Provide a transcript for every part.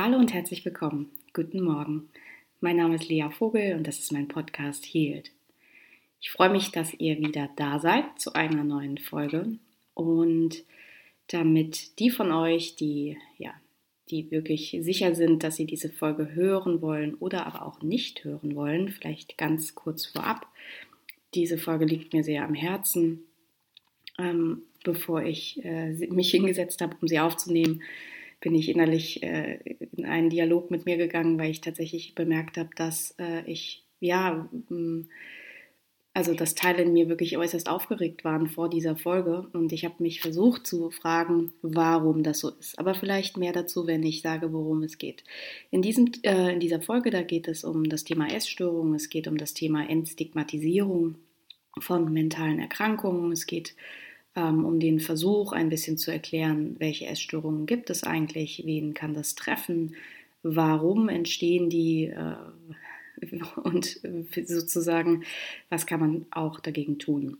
Hallo und herzlich willkommen. Guten Morgen. Mein Name ist Lea Vogel und das ist mein Podcast Healed. Ich freue mich, dass ihr wieder da seid zu einer neuen Folge und damit die von euch, die ja, die wirklich sicher sind, dass sie diese Folge hören wollen oder aber auch nicht hören wollen, vielleicht ganz kurz vorab. Diese Folge liegt mir sehr am Herzen. Ähm, bevor ich äh, mich hingesetzt habe, um sie aufzunehmen, bin ich innerlich äh, in einen Dialog mit mir gegangen, weil ich tatsächlich bemerkt habe, dass äh, ich, ja, also dass Teile in mir wirklich äußerst aufgeregt waren vor dieser Folge und ich habe mich versucht zu fragen, warum das so ist. Aber vielleicht mehr dazu, wenn ich sage, worum es geht. In, diesem, äh, in dieser Folge, da geht es um das Thema Essstörung, es geht um das Thema Entstigmatisierung von mentalen Erkrankungen, es geht ähm, um den Versuch, ein bisschen zu erklären, welche Essstörungen gibt es eigentlich, wen kann das treffen, warum entstehen die äh, und sozusagen, was kann man auch dagegen tun.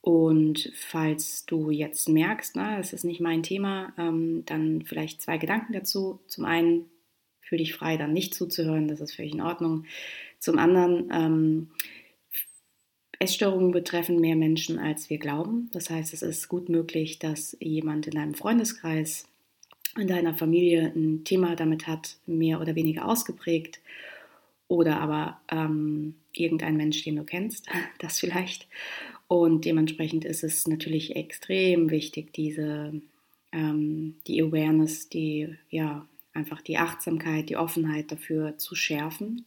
Und falls du jetzt merkst, na, das ist nicht mein Thema, ähm, dann vielleicht zwei Gedanken dazu. Zum einen, fühl dich frei, dann nicht zuzuhören, das ist völlig in Ordnung. Zum anderen, ähm, Essstörungen betreffen mehr Menschen, als wir glauben. Das heißt, es ist gut möglich, dass jemand in deinem Freundeskreis, in deiner Familie ein Thema damit hat, mehr oder weniger ausgeprägt. Oder aber ähm, irgendein Mensch, den du kennst, das vielleicht. Und dementsprechend ist es natürlich extrem wichtig, diese ähm, die Awareness, die ja einfach die Achtsamkeit, die Offenheit dafür zu schärfen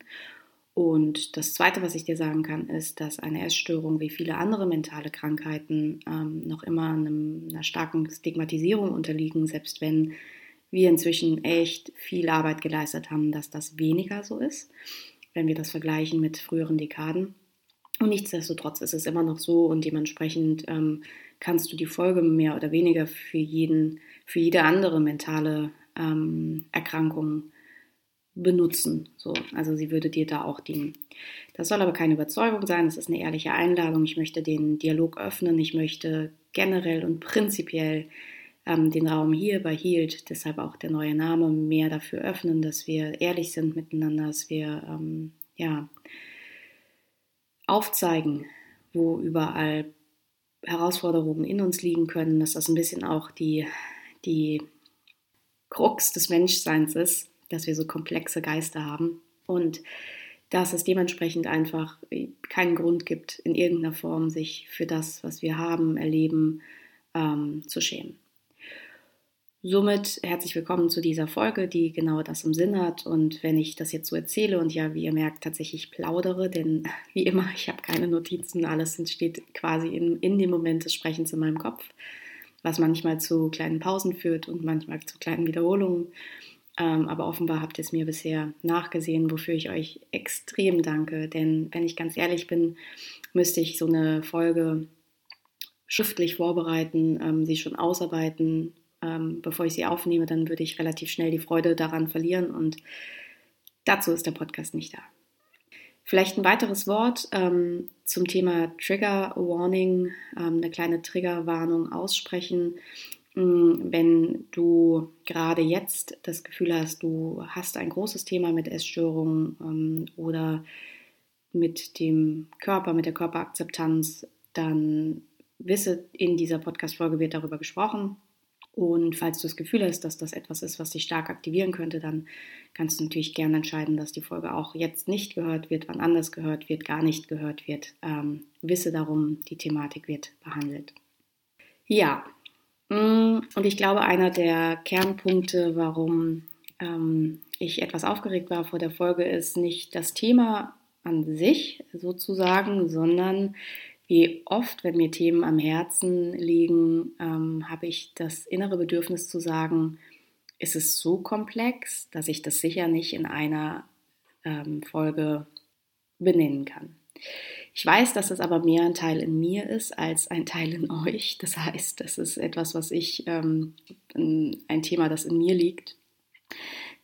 und das Zweite, was ich dir sagen kann, ist, dass eine Essstörung wie viele andere mentale Krankheiten ähm, noch immer einem, einer starken Stigmatisierung unterliegen, selbst wenn wir inzwischen echt viel Arbeit geleistet haben, dass das weniger so ist, wenn wir das vergleichen mit früheren Dekaden. Und nichtsdestotrotz ist es immer noch so und dementsprechend ähm, kannst du die Folge mehr oder weniger für jeden, für jede andere mentale ähm, Erkrankung benutzen. So, also sie würde dir da auch dienen. Das soll aber keine Überzeugung sein, es ist eine ehrliche Einladung. Ich möchte den Dialog öffnen, ich möchte generell und prinzipiell ähm, den Raum hier bei Healed, deshalb auch der neue Name, mehr dafür öffnen, dass wir ehrlich sind miteinander, dass wir ähm, ja, aufzeigen, wo überall Herausforderungen in uns liegen können, dass das ein bisschen auch die, die Krux des Menschseins ist, dass wir so komplexe Geister haben und dass es dementsprechend einfach keinen Grund gibt, in irgendeiner Form sich für das, was wir haben, erleben, ähm, zu schämen. Somit herzlich willkommen zu dieser Folge, die genau das im Sinn hat. Und wenn ich das jetzt so erzähle und ja, wie ihr merkt, tatsächlich plaudere, denn wie immer, ich habe keine Notizen, alles entsteht quasi in, in dem Moment des Sprechens in meinem Kopf, was manchmal zu kleinen Pausen führt und manchmal zu kleinen Wiederholungen. Ähm, aber offenbar habt ihr es mir bisher nachgesehen, wofür ich euch extrem danke. Denn wenn ich ganz ehrlich bin, müsste ich so eine Folge schriftlich vorbereiten, ähm, sie schon ausarbeiten, ähm, bevor ich sie aufnehme, dann würde ich relativ schnell die Freude daran verlieren und dazu ist der Podcast nicht da. Vielleicht ein weiteres Wort zum Thema Trigger Warning, eine kleine Triggerwarnung aussprechen. Mm, wenn du gerade jetzt das Gefühl hast, du hast ein großes Thema mit Essstörungen ähm, oder mit dem Körper, mit der Körperakzeptanz, dann wisse, in dieser Podcast-Folge wird darüber gesprochen. Und falls du das Gefühl hast, dass das etwas ist, was dich stark aktivieren könnte, dann kannst du natürlich gerne entscheiden, dass die Folge auch jetzt nicht gehört wird, wann anders gehört wird, gar nicht gehört wird. Ähm, wisse darum, die Thematik wird behandelt. Ja, und ich glaube, einer der Kernpunkte, warum ähm, ich etwas aufgeregt war vor der Folge, ist nicht das Thema an sich sozusagen, sondern wie oft, wenn mir Themen am Herzen liegen, ähm, habe ich das innere Bedürfnis zu sagen, ist es so komplex, dass ich das sicher nicht in einer ähm, Folge benennen kann. Ich weiß, dass es aber mehr ein Teil in mir ist als ein Teil in euch. Das heißt, das ist etwas, was ich, ähm, ein Thema, das in mir liegt.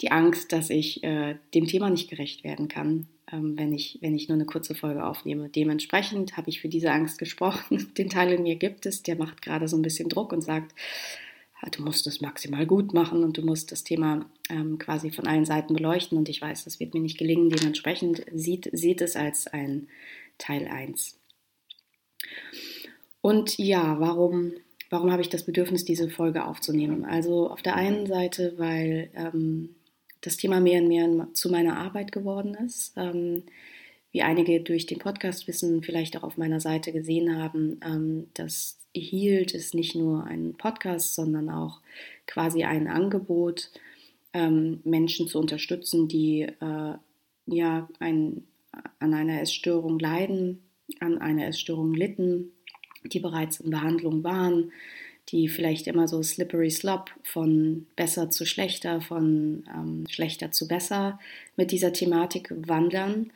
Die Angst, dass ich äh, dem Thema nicht gerecht werden kann, ähm, wenn, ich, wenn ich nur eine kurze Folge aufnehme. Dementsprechend habe ich für diese Angst gesprochen. Den Teil in mir gibt es, der macht gerade so ein bisschen Druck und sagt, du musst es maximal gut machen und du musst das Thema ähm, quasi von allen Seiten beleuchten. Und ich weiß, das wird mir nicht gelingen. Dementsprechend sieht, sieht es als ein Teil 1. Und ja, warum, warum habe ich das Bedürfnis, diese Folge aufzunehmen? Also auf der einen Seite, weil ähm, das Thema mehr und mehr zu meiner Arbeit geworden ist. Ähm, wie einige durch den Podcast wissen, vielleicht auch auf meiner Seite gesehen haben, ähm, dass Healed ist nicht nur ein Podcast, sondern auch quasi ein Angebot, ähm, Menschen zu unterstützen, die äh, ja ein, an einer Essstörung leiden, an einer Essstörung litten, die bereits in Behandlung waren, die vielleicht immer so slippery slop von besser zu schlechter, von ähm, schlechter zu besser mit dieser Thematik wandern.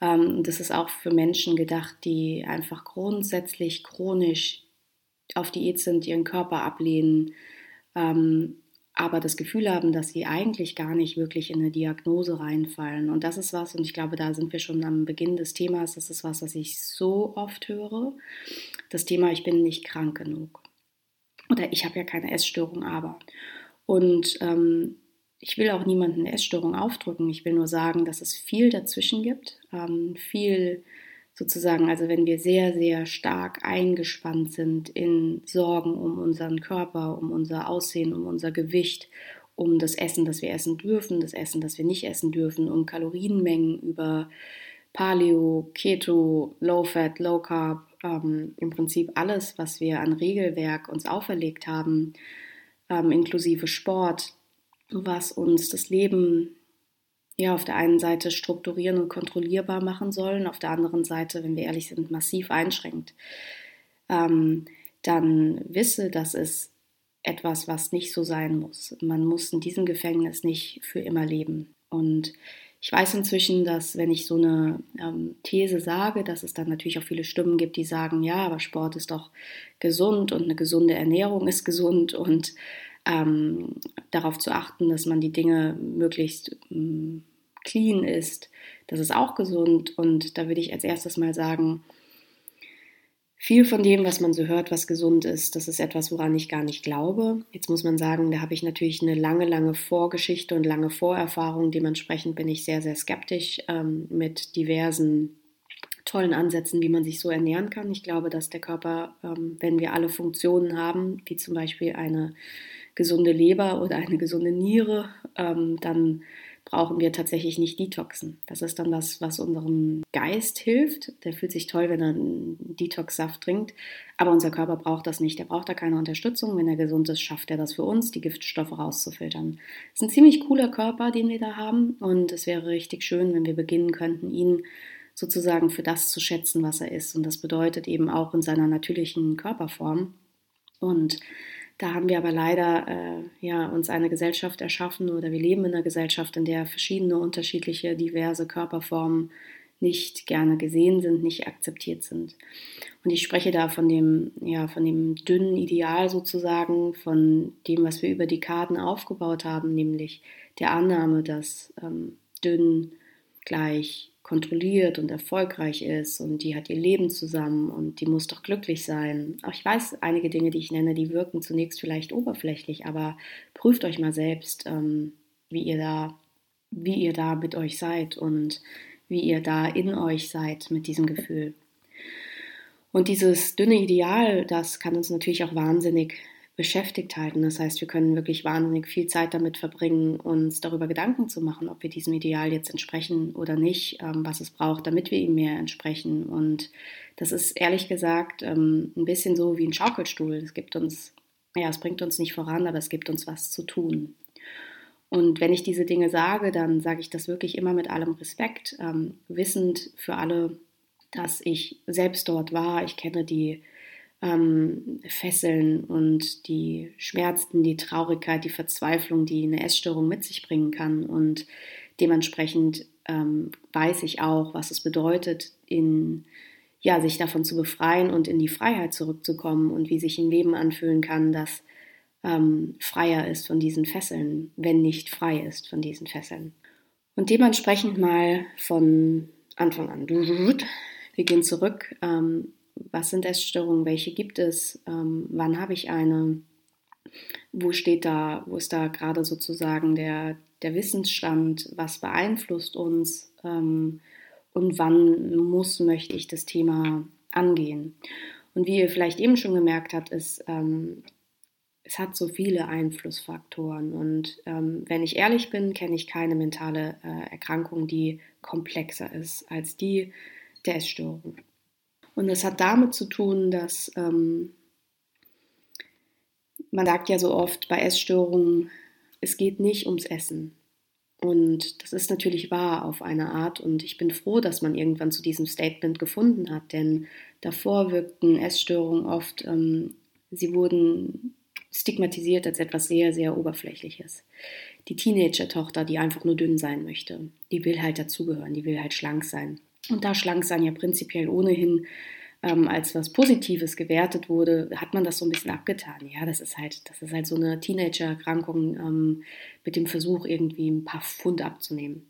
Ähm, das ist auch für Menschen gedacht, die einfach grundsätzlich chronisch auf Diät sind, ihren Körper ablehnen, ähm, aber das Gefühl haben, dass sie eigentlich gar nicht wirklich in eine Diagnose reinfallen. Und das ist was, und ich glaube, da sind wir schon am Beginn des Themas, das ist was, was ich so oft höre. Das Thema, ich bin nicht krank genug. Oder ich habe ja keine Essstörung, aber. Und ähm, ich will auch niemanden Essstörung aufdrücken. Ich will nur sagen, dass es viel dazwischen gibt. Ähm, viel sozusagen, also wenn wir sehr, sehr stark eingespannt sind in Sorgen um unseren Körper, um unser Aussehen, um unser Gewicht, um das Essen, das wir essen dürfen, das Essen, das wir nicht essen dürfen, um Kalorienmengen über Paleo, Keto, Low Fat, Low Carb, ähm, im Prinzip alles, was wir an Regelwerk uns auferlegt haben, ähm, inklusive Sport, was uns das Leben ja auf der einen Seite strukturieren und kontrollierbar machen sollen, auf der anderen Seite, wenn wir ehrlich sind, massiv einschränkt, ähm, dann wisse, dass es etwas, was nicht so sein muss. Man muss in diesem Gefängnis nicht für immer leben. Und ich weiß inzwischen, dass wenn ich so eine ähm, These sage, dass es dann natürlich auch viele Stimmen gibt, die sagen, ja, aber Sport ist doch gesund und eine gesunde Ernährung ist gesund und ähm, darauf zu achten, dass man die Dinge möglichst ähm, clean ist. Das ist auch gesund. Und da würde ich als erstes mal sagen, viel von dem, was man so hört, was gesund ist, das ist etwas, woran ich gar nicht glaube. Jetzt muss man sagen, da habe ich natürlich eine lange, lange Vorgeschichte und lange Vorerfahrung. Dementsprechend bin ich sehr, sehr skeptisch ähm, mit diversen tollen Ansätzen, wie man sich so ernähren kann. Ich glaube, dass der Körper, ähm, wenn wir alle Funktionen haben, wie zum Beispiel eine gesunde Leber oder eine gesunde Niere, ähm, dann brauchen wir tatsächlich nicht Detoxen. Das ist dann das, was unserem Geist hilft. Der fühlt sich toll, wenn er einen Detox-Saft trinkt. Aber unser Körper braucht das nicht. Der braucht da keine Unterstützung. Wenn er gesund ist, schafft er das für uns, die Giftstoffe rauszufiltern. Das ist ein ziemlich cooler Körper, den wir da haben. Und es wäre richtig schön, wenn wir beginnen könnten, ihn sozusagen für das zu schätzen, was er ist. Und das bedeutet eben auch in seiner natürlichen Körperform. Und da haben wir aber leider äh, ja, uns eine Gesellschaft erschaffen oder wir leben in einer Gesellschaft, in der verschiedene unterschiedliche, diverse Körperformen nicht gerne gesehen sind, nicht akzeptiert sind. Und ich spreche da von dem, ja, von dem dünnen Ideal sozusagen, von dem, was wir über die Karten aufgebaut haben, nämlich der Annahme, dass ähm, dünn gleich kontrolliert und erfolgreich ist und die hat ihr Leben zusammen und die muss doch glücklich sein. Auch ich weiß, einige Dinge, die ich nenne, die wirken zunächst vielleicht oberflächlich, aber prüft euch mal selbst, ähm, wie ihr da, wie ihr da mit euch seid und wie ihr da in euch seid mit diesem Gefühl. Und dieses dünne Ideal, das kann uns natürlich auch wahnsinnig beschäftigt halten. Das heißt, wir können wirklich wahnsinnig viel Zeit damit verbringen, uns darüber Gedanken zu machen, ob wir diesem Ideal jetzt entsprechen oder nicht, ähm, was es braucht, damit wir ihm mehr entsprechen. Und das ist ehrlich gesagt ähm, ein bisschen so wie ein Schaukelstuhl. Es gibt uns, ja, es bringt uns nicht voran, aber es gibt uns was zu tun. Und wenn ich diese Dinge sage, dann sage ich das wirklich immer mit allem Respekt, ähm, wissend für alle, dass ich selbst dort war. Ich kenne die ähm, Fesseln und die Schmerzen, die Traurigkeit, die Verzweiflung, die eine Essstörung mit sich bringen kann. Und dementsprechend ähm, weiß ich auch, was es bedeutet, in, ja, sich davon zu befreien und in die Freiheit zurückzukommen und wie sich ein Leben anfühlen kann, das ähm, freier ist von diesen Fesseln, wenn nicht frei ist von diesen Fesseln. Und dementsprechend mal von Anfang an. Wir gehen zurück. Ähm, was sind Essstörungen, welche gibt es, ähm, wann habe ich eine, wo steht da, wo ist da gerade sozusagen der, der Wissensstand, was beeinflusst uns ähm, und wann muss, möchte ich das Thema angehen. Und wie ihr vielleicht eben schon gemerkt habt, ist, ähm, es hat so viele Einflussfaktoren. Und ähm, wenn ich ehrlich bin, kenne ich keine mentale äh, Erkrankung, die komplexer ist als die der Essstörung. Und das hat damit zu tun, dass ähm, man sagt ja so oft bei Essstörungen, es geht nicht ums Essen. Und das ist natürlich wahr auf eine Art. Und ich bin froh, dass man irgendwann zu diesem Statement gefunden hat, denn davor wirkten Essstörungen oft, ähm, sie wurden stigmatisiert als etwas sehr, sehr Oberflächliches. Die Teenager-Tochter, die einfach nur dünn sein möchte, die will halt dazugehören, die will halt schlank sein. Und da schlank sein ja prinzipiell ohnehin ähm, als was Positives gewertet wurde, hat man das so ein bisschen abgetan. Ja, das ist halt, das ist halt so eine Teenager-Erkrankung ähm, mit dem Versuch, irgendwie ein paar Pfund abzunehmen.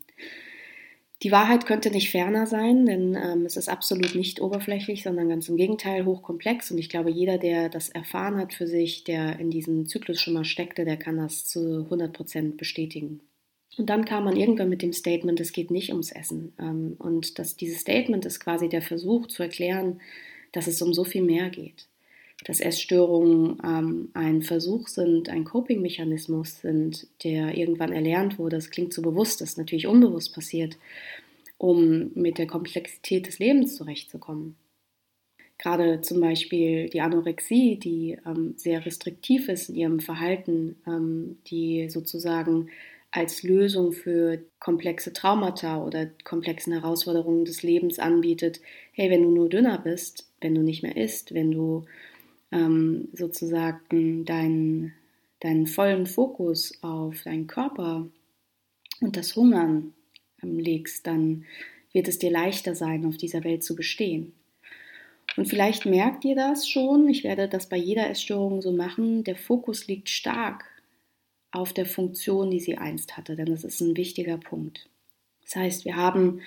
Die Wahrheit könnte nicht ferner sein, denn ähm, es ist absolut nicht oberflächlich, sondern ganz im Gegenteil hochkomplex. Und ich glaube, jeder, der das erfahren hat für sich, der in diesem Zyklus schon mal steckte, der kann das zu 100 Prozent bestätigen. Und dann kam man irgendwann mit dem Statement, es geht nicht ums Essen. Ähm, und das, dieses Statement ist quasi der Versuch zu erklären, dass es um so viel mehr geht. Dass Essstörungen ähm, ein Versuch sind, ein Coping-Mechanismus sind, der irgendwann erlernt wurde. Das klingt so bewusst, das ist natürlich unbewusst passiert, um mit der Komplexität des Lebens zurechtzukommen. Gerade zum Beispiel die Anorexie, die ähm, sehr restriktiv ist in ihrem Verhalten, die sozusagen als Lösung für komplexe Traumata oder komplexen Herausforderungen des Lebens anbietet, hey, wenn du nur dünner bist, wenn du nicht mehr isst, wenn du ähm, sozusagen deinen, deinen vollen Fokus auf deinen Körper und das Hungern ähm, legst, dann wird es dir leichter sein, auf dieser Welt zu bestehen. Und vielleicht merkt ihr das schon, ich werde das bei jeder Essstörung so machen, der Fokus liegt stark auf der Funktion, die sie einst hatte, denn das ist ein wichtiger Punkt. Das heißt, wir haben,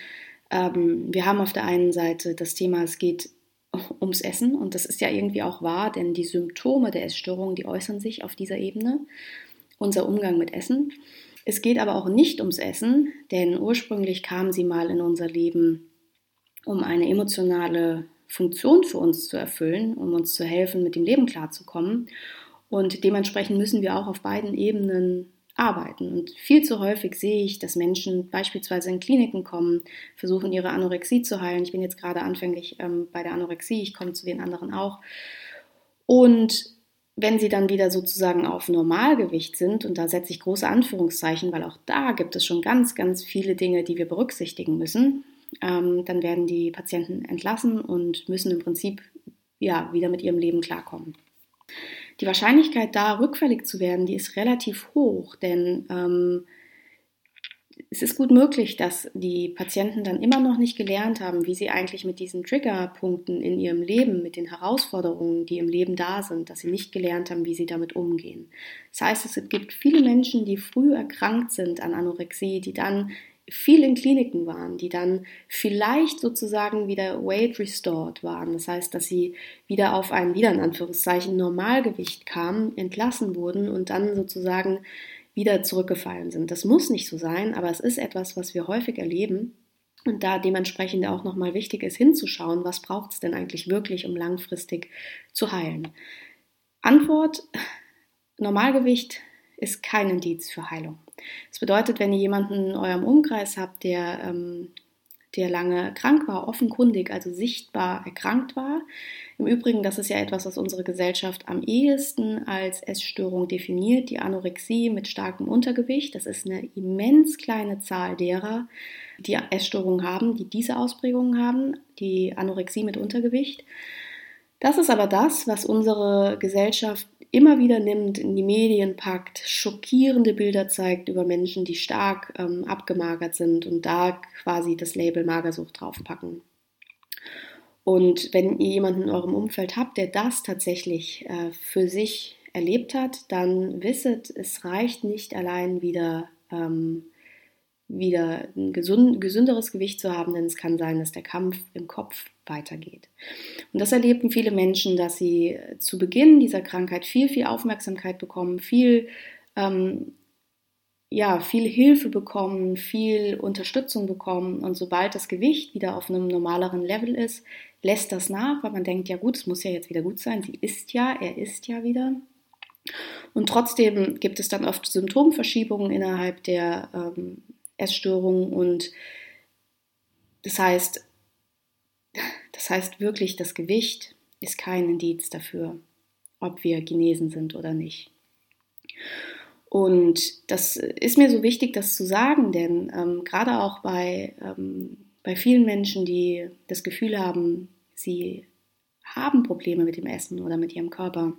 ähm, wir haben auf der einen Seite das Thema, es geht ums Essen und das ist ja irgendwie auch wahr, denn die Symptome der Essstörung, die äußern sich auf dieser Ebene, unser Umgang mit Essen. Es geht aber auch nicht ums Essen, denn ursprünglich kamen sie mal in unser Leben, um eine emotionale Funktion für uns zu erfüllen, um uns zu helfen, mit dem Leben klarzukommen. Und dementsprechend müssen wir auch auf beiden Ebenen arbeiten. Und viel zu häufig sehe ich, dass Menschen beispielsweise in Kliniken kommen, versuchen ihre Anorexie zu heilen. Ich bin jetzt gerade anfänglich ähm, bei der Anorexie, ich komme zu den anderen auch. Und wenn sie dann wieder sozusagen auf Normalgewicht sind, und da setze ich große Anführungszeichen, weil auch da gibt es schon ganz, ganz viele Dinge, die wir berücksichtigen müssen, ähm, dann werden die Patienten entlassen und müssen im Prinzip ja wieder mit ihrem Leben klarkommen. Die Wahrscheinlichkeit, da rückfällig zu werden, die ist relativ hoch, denn ähm, es ist gut möglich, dass die Patienten dann immer noch nicht gelernt haben, wie sie eigentlich mit diesen Triggerpunkten in ihrem Leben, mit den Herausforderungen, die im Leben da sind, dass sie nicht gelernt haben, wie sie damit umgehen. Das heißt, es gibt viele Menschen, die früh erkrankt sind an Anorexie, die dann viel in Kliniken waren, die dann vielleicht sozusagen wieder weight restored waren. Das heißt, dass sie wieder auf ein, wieder in Anführungszeichen, Normalgewicht kamen, entlassen wurden und dann sozusagen wieder zurückgefallen sind. Das muss nicht so sein, aber es ist etwas, was wir häufig erleben. Und da dementsprechend auch nochmal wichtig ist, hinzuschauen, was braucht es denn eigentlich wirklich, um langfristig zu heilen. Antwort, Normalgewicht ist kein Indiz für Heilung. Das bedeutet, wenn ihr jemanden in eurem Umkreis habt, der, ähm, der lange krank war, offenkundig, also sichtbar erkrankt war, im Übrigen, das ist ja etwas, was unsere Gesellschaft am ehesten als Essstörung definiert, die Anorexie mit starkem Untergewicht. Das ist eine immens kleine Zahl derer, die Essstörungen haben, die diese Ausprägungen haben, die Anorexie mit Untergewicht. Das ist aber das, was unsere Gesellschaft immer wieder nimmt, in die Medien packt, schockierende Bilder zeigt über Menschen, die stark ähm, abgemagert sind und da quasi das Label Magersucht draufpacken. Und wenn ihr jemanden in eurem Umfeld habt, der das tatsächlich äh, für sich erlebt hat, dann wisset, es reicht nicht allein wieder ähm, wieder ein gesund, gesünderes Gewicht zu haben, denn es kann sein, dass der Kampf im Kopf weitergeht. Und das erleben viele Menschen, dass sie zu Beginn dieser Krankheit viel, viel Aufmerksamkeit bekommen, viel, ähm, ja, viel Hilfe bekommen, viel Unterstützung bekommen und sobald das Gewicht wieder auf einem normaleren Level ist, lässt das nach, weil man denkt, ja gut, es muss ja jetzt wieder gut sein, sie ist ja, er ist ja wieder. Und trotzdem gibt es dann oft Symptomverschiebungen innerhalb der ähm, Essstörung und das heißt, das heißt wirklich, das Gewicht ist kein Indiz dafür, ob wir genesen sind oder nicht. Und das ist mir so wichtig, das zu sagen, denn ähm, gerade auch bei, ähm, bei vielen Menschen, die das Gefühl haben, sie haben Probleme mit dem Essen oder mit ihrem Körper,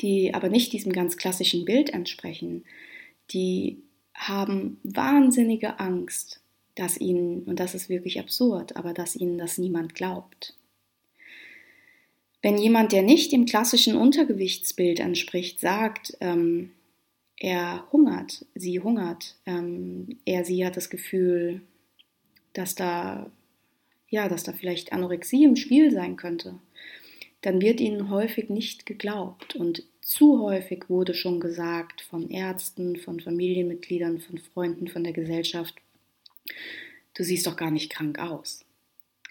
die aber nicht diesem ganz klassischen Bild entsprechen, die haben wahnsinnige Angst, dass ihnen, und das ist wirklich absurd, aber dass ihnen das niemand glaubt. Wenn jemand, der nicht dem klassischen Untergewichtsbild entspricht, sagt, ähm, er hungert, sie hungert, ähm, er, sie hat das Gefühl, dass da, ja, dass da vielleicht Anorexie im Spiel sein könnte, dann wird ihnen häufig nicht geglaubt. Und zu häufig wurde schon gesagt von Ärzten, von Familienmitgliedern, von Freunden, von der Gesellschaft, du siehst doch gar nicht krank aus.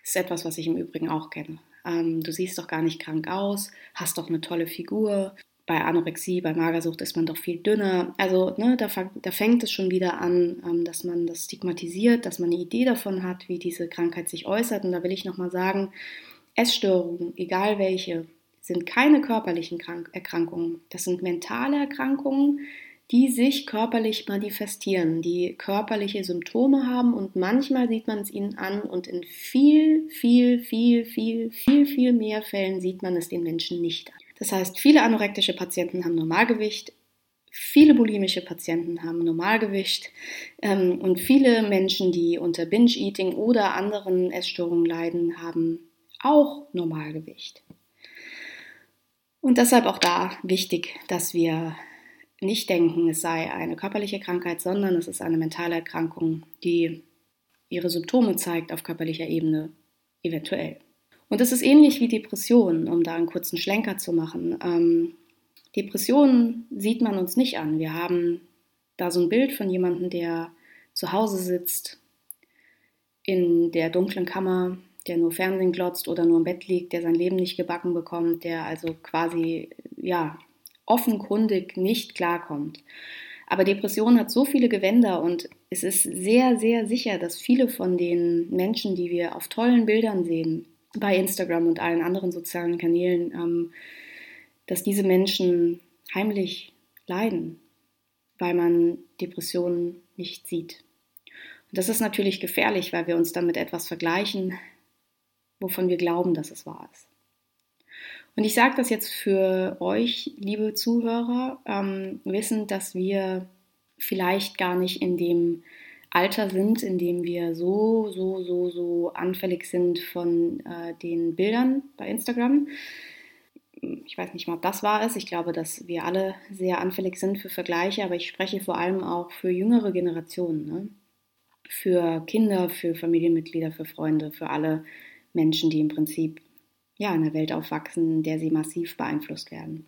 Das ist etwas, was ich im Übrigen auch kenne. Ähm, du siehst doch gar nicht krank aus, hast doch eine tolle Figur. Bei Anorexie, bei Magersucht ist man doch viel dünner. Also ne, da, da, fängt es schon wieder an, ähm, dass man das stigmatisiert, dass man eine Idee davon hat, wie diese Krankheit sich äußert. Und da will ich nochmal sagen, Essstörungen, egal welche, sind keine körperlichen Erkrankungen. Das sind mentale Erkrankungen, die sich körperlich manifestieren, die körperliche Symptome haben und manchmal sieht man es ihnen an und in viel, viel, viel, viel, viel, viel mehr Fällen sieht man es den Menschen nicht an. Das heißt, viele anorektische Patienten haben Normalgewicht, viele bulimische Patienten haben Normalgewicht ähm, und viele Menschen, die unter Binge-Eating oder anderen Essstörungen leiden, haben auch Normalgewicht. Und deshalb auch da wichtig, dass wir nicht denken, es sei eine körperliche Krankheit, sondern es ist eine mentale Erkrankung, die ihre Symptome zeigt auf körperlicher Ebene, eventuell. Und es ist ähnlich wie Depressionen, um da einen kurzen Schlenker zu machen. Ähm, Depressionen sieht man uns nicht an. Wir haben da so ein Bild von jemandem, der zu Hause sitzt, in der dunklen Kammer der nur Fernsehen glotzt oder nur im Bett liegt, der sein Leben nicht gebacken bekommt, der also quasi, ja, offenkundig nicht klarkommt. Aber Depression hat so viele Gewänder und es ist sehr, sehr sicher, dass viele von den Menschen, die wir auf tollen Bildern sehen, bei Instagram und allen anderen sozialen Kanälen, ähm, dass diese Menschen heimlich leiden, weil man Depressionen nicht sieht. Und das ist natürlich gefährlich, weil wir uns dann mit etwas vergleichen, wovon wir glauben, dass es wahr ist. Und ich sage das jetzt für euch, liebe Zuhörer, ähm, wissend, dass wir vielleicht gar nicht in dem Alter sind, in dem wir so, so, so, so anfällig sind von äh, den Bildern bei Instagram. Ich weiß nicht mal, ob das wahr ist. Ich glaube, dass wir alle sehr anfällig sind für Vergleiche, aber ich spreche vor allem auch für jüngere Generationen. Ne? Für Kinder, für Familienmitglieder, für Freunde, für alle Menschen, die im Prinzip ja, in einer Welt aufwachsen, in der sie massiv beeinflusst werden.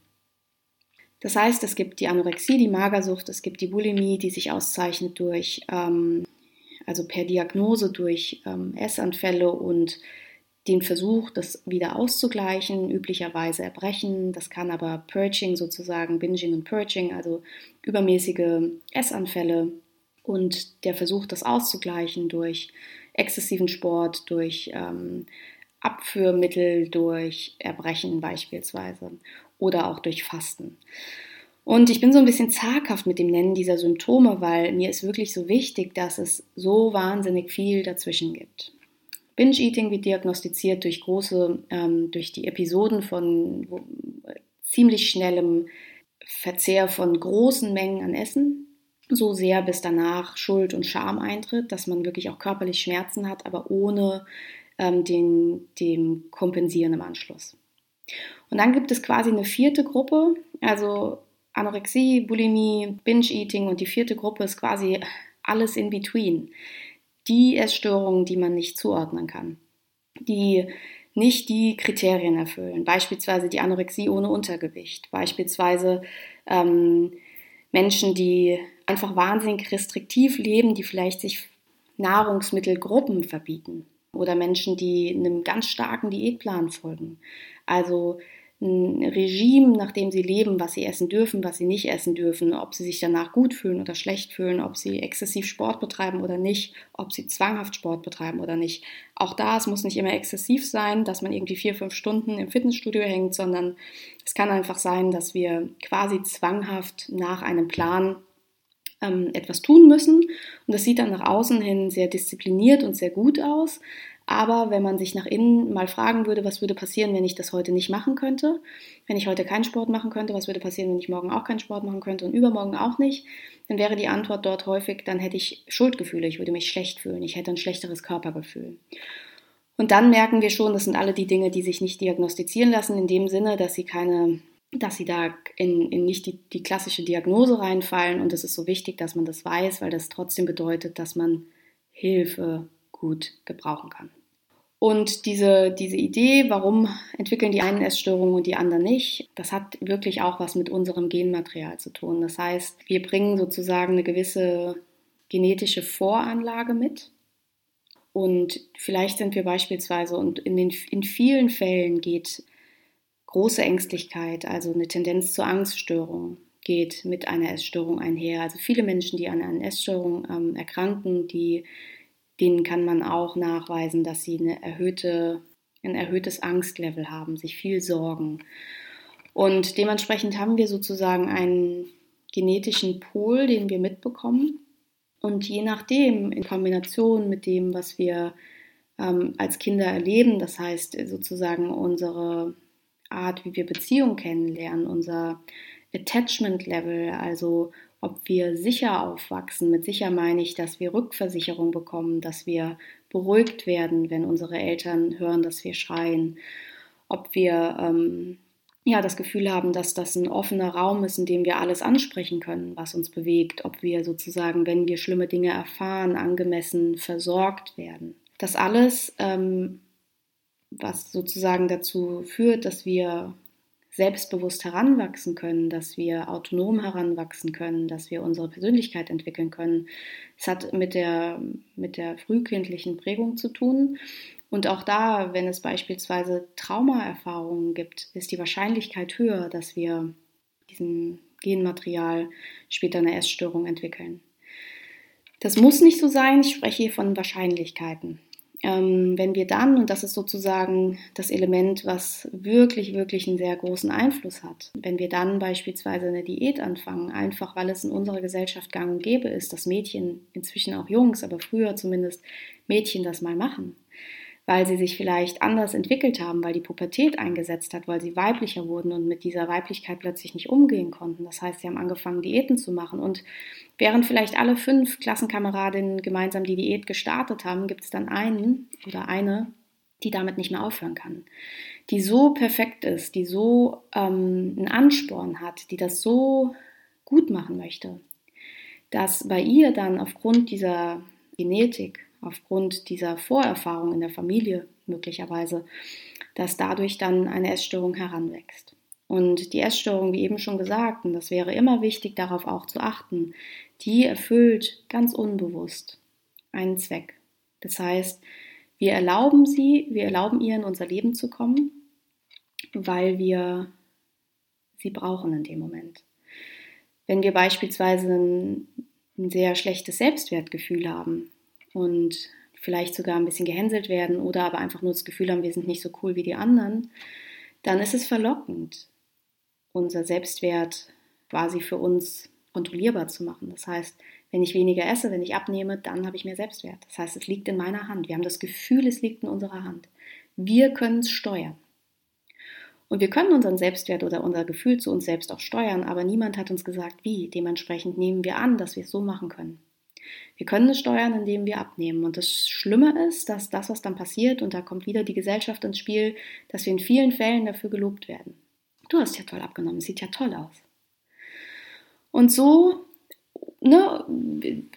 Das heißt, es gibt die Anorexie, die Magersucht, es gibt die Bulimie, die sich auszeichnet durch, ähm, also per Diagnose durch ähm, Essanfälle und den Versuch, das wieder auszugleichen, üblicherweise Erbrechen. Das kann aber Purging sozusagen, Binging und Purging, also übermäßige Essanfälle und der Versuch, das auszugleichen durch exzessiven Sport, durch ähm, Abführmittel, durch Erbrechen beispielsweise oder auch durch Fasten. Und ich bin so ein bisschen zaghaft mit dem Nennen dieser Symptome, weil mir ist wirklich so wichtig, dass es so wahnsinnig viel dazwischen gibt. Binge-Eating wird diagnostiziert durch große, ähm, durch die Episoden von wo, ziemlich schnellem Verzehr von großen Mengen an Essen, so sehr, bis danach Schuld und Scham eintritt, dass man wirklich auch körperlich Schmerzen hat, aber ohne ähm, den, dem Kompensieren im Anschluss. Und dann gibt es quasi eine vierte Gruppe, also Anorexie, Bulimie, Binge-Eating und die vierte Gruppe ist quasi alles in between. Die Essstörungen, die man nicht zuordnen kann, die nicht die Kriterien erfüllen, beispielsweise die Anorexie ohne Untergewicht, beispielsweise ähm, Menschen, die einfach wahnsinnig restriktiv leben, die vielleicht sich Nahrungsmittelgruppen verbieten oder Menschen, die einem ganz starken Diätplan folgen. Also ein Regime, nach dem sie leben, was sie essen dürfen, was sie nicht essen dürfen, ob sie sich danach gut fühlen oder schlecht fühlen, ob sie exzessiv Sport betreiben oder nicht, ob sie zwanghaft Sport betreiben oder nicht. Auch da, es muss nicht immer exzessiv sein, dass man irgendwie vier, fünf Stunden im Fitnessstudio hängt, sondern es kann einfach sein, dass wir quasi zwanghaft nach einem Plan ähm, etwas tun müssen. Und das sieht dann nach außen hin sehr diszipliniert und sehr gut aus. Aber wenn man sich nach innen mal fragen würde, was würde passieren, wenn ich das heute nicht machen könnte, wenn ich heute keinen Sport machen könnte, was würde passieren, wenn ich morgen auch keinen Sport machen könnte und übermorgen auch nicht, dann wäre die Antwort dort häufig, dann hätte ich Schuldgefühle, ich würde mich schlecht fühlen, ich hätte ein schlechteres Körpergefühl. Und dann merken wir schon, das sind alle die Dinge, die sich nicht diagnostizieren lassen, in dem Sinne, dass sie keine, dass sie da in, in nicht die, die klassische Diagnose reinfallen. Und es ist so wichtig, dass man das weiß, weil das trotzdem bedeutet, dass man Hilfe gut gebrauchen kann. Und diese, diese Idee, warum entwickeln die einen Essstörungen und die anderen nicht, das hat wirklich auch was mit unserem Genmaterial zu tun. Das heißt, wir bringen sozusagen eine gewisse genetische Voranlage mit. Und vielleicht sind wir beispielsweise, und in, den, in vielen Fällen geht große Ängstlichkeit, also eine Tendenz zur Angststörung, geht mit einer Essstörung einher. Also viele Menschen, die an einer Essstörung ähm, erkranken, die denen kann man auch nachweisen, dass sie eine erhöhte, ein erhöhtes Angstlevel haben, sich viel sorgen. Und dementsprechend haben wir sozusagen einen genetischen Pol, den wir mitbekommen. Und je nachdem, in Kombination mit dem, was wir ähm, als Kinder erleben, das heißt sozusagen unsere Art, wie wir Beziehungen kennenlernen, unser Attachment Level, also ob wir sicher aufwachsen. Mit sicher meine ich, dass wir Rückversicherung bekommen, dass wir beruhigt werden, wenn unsere Eltern hören, dass wir schreien, ob wir ähm, ja das Gefühl haben, dass das ein offener Raum ist, in dem wir alles ansprechen können, was uns bewegt, ob wir sozusagen, wenn wir schlimme Dinge erfahren, angemessen versorgt werden. Das alles, ähm, was sozusagen dazu führt, dass wir selbstbewusst heranwachsen können, dass wir autonom heranwachsen können, dass wir unsere Persönlichkeit entwickeln können. Es hat mit der, mit der frühkindlichen Prägung zu tun. Und auch da, wenn es beispielsweise Traumaerfahrungen gibt, ist die Wahrscheinlichkeit höher, dass wir diesen Genmaterial später eine Essstörung entwickeln. Das muss nicht so sein, ich spreche hier von Wahrscheinlichkeiten. Ähm, wenn wir dann, und das ist sozusagen das Element, was wirklich, wirklich einen sehr großen Einfluss hat, wenn wir dann beispielsweise eine Diät anfangen, einfach weil es in unserer Gesellschaft gang und gäbe ist, dass Mädchen, inzwischen auch Jungs, aber früher zumindest Mädchen das mal machen, weil sie sich vielleicht anders entwickelt haben, weil die Pubertät eingesetzt hat, weil sie weiblicher wurden und mit dieser Weiblichkeit plötzlich nicht umgehen konnten. Das heißt, sie haben angefangen, Diäten zu machen. Und während vielleicht alle fünf Klassenkameradinnen gemeinsam die Diät gestartet haben, gibt es dann einen oder eine, die damit nicht mehr aufhören kann. Die so perfekt ist, die so ähm, einen Ansporn hat, die das so gut machen möchte, dass bei ihr dann aufgrund dieser Genetik aufgrund dieser Vorerfahrung in der Familie möglicherweise, dass dadurch dann eine Essstörung heranwächst. Und die Essstörung, wie eben schon gesagt, und das wäre immer wichtig, darauf auch zu achten, die erfüllt ganz unbewusst einen Zweck. Das heißt, wir erlauben sie, wir erlauben ihr in unser Leben zu kommen, weil wir sie brauchen in dem Moment. Wenn wir beispielsweise ein, sehr schlechtes Selbstwertgefühl haben, und vielleicht sogar ein bisschen gehänselt werden oder aber einfach nur das Gefühl haben, wir sind nicht so cool wie die anderen, dann ist es verlockend, unser Selbstwert quasi für uns kontrollierbar zu machen. Das heißt, wenn ich weniger esse, wenn ich abnehme, dann habe ich mehr Selbstwert. Das heißt, es liegt in meiner Hand. Wir haben das Gefühl, es liegt in unserer Hand. Wir können es steuern. Und wir können unseren Selbstwert oder unser Gefühl zu uns selbst auch steuern, aber niemand hat uns gesagt, wie. Dementsprechend nehmen wir an, dass wir es so machen können. Wir können es steuern, indem wir abnehmen. Und das Schlimme ist, dass das, was dann passiert, und da kommt wieder die Gesellschaft ins Spiel, dass wir in vielen Fällen dafür gelobt werden. Du hast ja toll abgenommen, sieht ja toll aus. Und so ne,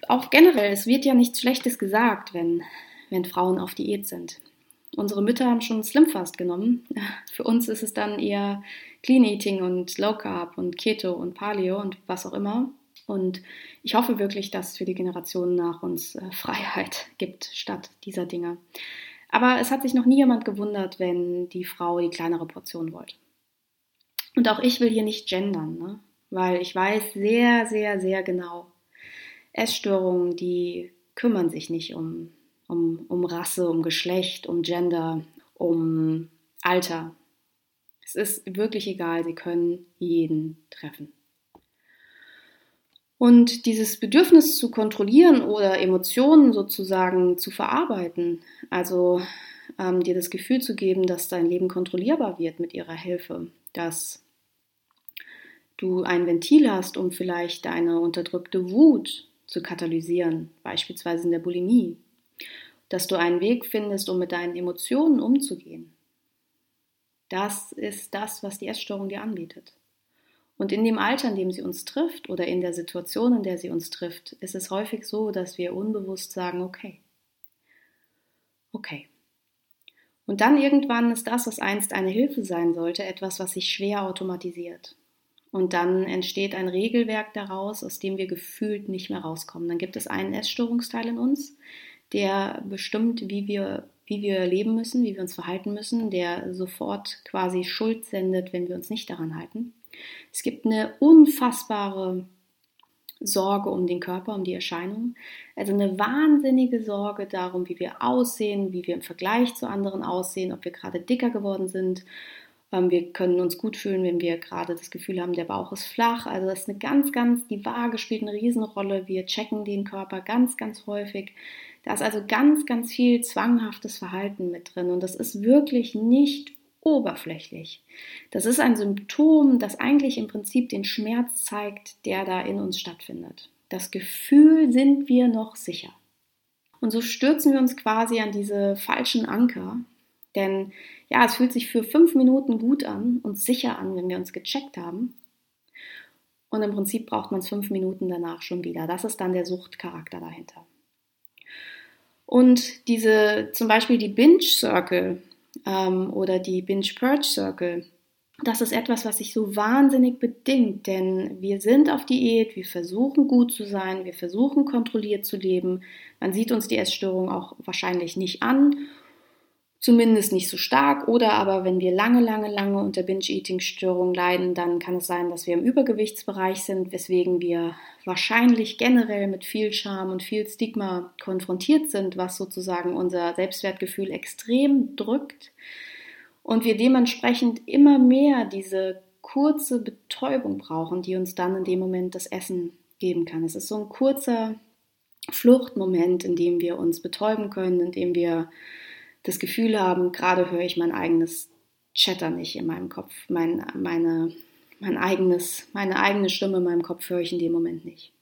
auch generell, es wird ja nichts Schlechtes gesagt, wenn, wenn Frauen auf Diät sind. Unsere Mütter haben schon Slimfast genommen. Für uns ist es dann eher Clean Eating und Low Carb und Keto und Paleo und was auch immer. Und ich hoffe wirklich, dass es für die Generationen nach uns äh, Freiheit gibt statt dieser Dinge. Aber es hat sich noch nie jemand gewundert, wenn die Frau die kleinere Portion wollte. Und auch ich will hier nicht gendern, ne? weil ich weiß sehr, sehr, sehr genau, Essstörungen, die kümmern sich nicht um, um, um Rasse, um Geschlecht, um Gender, um Alter. Es ist wirklich egal, sie können jeden treffen. Und dieses Bedürfnis zu kontrollieren oder Emotionen sozusagen zu verarbeiten, also ähm, dir das Gefühl zu geben, dass dein Leben kontrollierbar wird mit ihrer Hilfe, dass du ein Ventil hast, um vielleicht deine unterdrückte Wut zu katalysieren, beispielsweise in der Bulimie, dass du einen Weg findest, um mit deinen Emotionen umzugehen. Das ist das, was die Essstörung dir anbietet. Und in dem Alter, in dem sie uns trifft oder in der Situation, in der sie uns trifft, ist es häufig so, dass wir unbewusst sagen, okay, okay. Und dann irgendwann ist das, was einst eine Hilfe sein sollte, etwas, was sich schwer automatisiert. Und dann entsteht ein Regelwerk daraus, aus dem wir gefühlt nicht mehr rauskommen. Dann gibt es einen Essstörungsteil in uns, der bestimmt, wie wir, wie wir leben müssen, wie wir uns verhalten müssen, der sofort quasi Schuld sendet, wenn wir uns nicht daran halten. Es gibt eine unfassbare Sorge um den Körper, um die Erscheinung. Also eine wahnsinnige Sorge darum, wie wir aussehen, wie wir im Vergleich zu anderen aussehen, ob wir gerade dicker geworden sind. Ähm, wir können uns gut fühlen, wenn wir gerade das Gefühl haben, der Bauch ist flach. Also das ist eine ganz, ganz, die Waage spielt eine Riesenrolle. Wir checken den Körper ganz, ganz häufig. Da ist also ganz, ganz viel zwanghaftes Verhalten mit drin. Und das ist wirklich nicht oberflächlich. Das ist ein Symptom, das eigentlich im Prinzip den Schmerz zeigt, der da in uns stattfindet. Das Gefühl, sind wir noch sicher. Und so stürzen wir uns quasi an diese falschen Anker, denn ja, es fühlt sich für fünf Minuten gut an und sicher an, wenn wir uns gecheckt haben. Und im Prinzip braucht man es fünf Minuten danach schon wieder. Das ist dann der Suchtcharakter dahinter. Und diese, zum Beispiel die Binge Circle, ähm, oder die Binge-Purge Circle. Das ist etwas, was sich so wahnsinnig bedingt, denn wir sind auf Diät, wir versuchen gut zu sein, wir versuchen kontrolliert zu leben. Man sieht uns die Essstörung auch wahrscheinlich nicht an zumindest nicht so stark. Oder aber wenn wir lange, lange, lange unter Binge-Eating-Störungen leiden, dann kann es sein, dass wir im Übergewichtsbereich sind, weswegen wir wahrscheinlich generell mit viel Scham und viel Stigma konfrontiert sind, was sozusagen unser Selbstwertgefühl extrem drückt. Und wir dementsprechend immer mehr diese kurze Betäubung brauchen, die uns dann in dem Moment das Essen geben kann. Es ist so ein kurzer Fluchtmoment, in dem wir uns betäuben können, in dem wir das Gefühl haben, gerade höre ich mein eigenes Chatter nicht in meinem Kopf, mein, meine, mein eigenes, meine eigene Stimme in meinem Kopf höre ich in dem Moment nicht.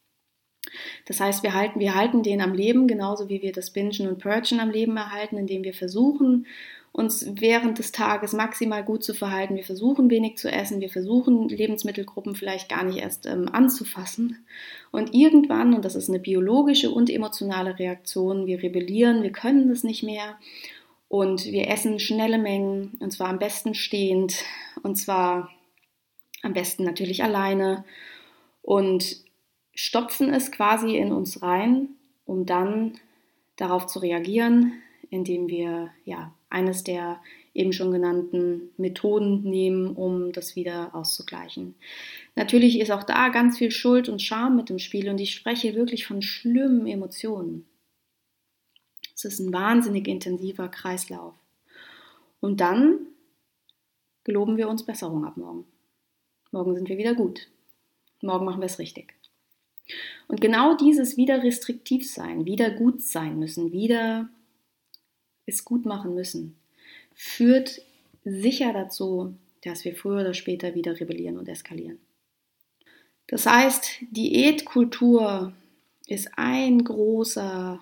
Das heißt, wir halten, wir halten den am Leben, genauso wie wir das Bingen und Purgen am Leben erhalten, indem wir versuchen, uns während des Tages maximal gut zu verhalten. Wir versuchen wenig zu essen, wir versuchen Lebensmittelgruppen vielleicht gar nicht erst ähm, anzufassen. Und irgendwann, und das ist eine biologische und emotionale Reaktion, wir rebellieren, wir können das nicht mehr und wir essen schnelle Mengen, und zwar am besten stehend, und zwar am besten natürlich alleine. Und stopfen es quasi in uns rein, um dann darauf zu reagieren, indem wir ja eines der eben schon genannten Methoden nehmen, um das wieder auszugleichen. Natürlich ist auch da ganz viel Schuld und Scham mit im Spiel und ich spreche wirklich von schlimmen Emotionen. Es ist ein wahnsinnig intensiver Kreislauf. Und dann geloben wir uns Besserung ab morgen. Morgen sind wir wieder gut. Morgen machen wir es richtig. Und genau dieses wieder restriktiv sein, wieder gut sein müssen, wieder es gut machen müssen, führt sicher dazu, dass wir früher oder später wieder rebellieren und eskalieren. Das heißt, Diätkultur ist ein großer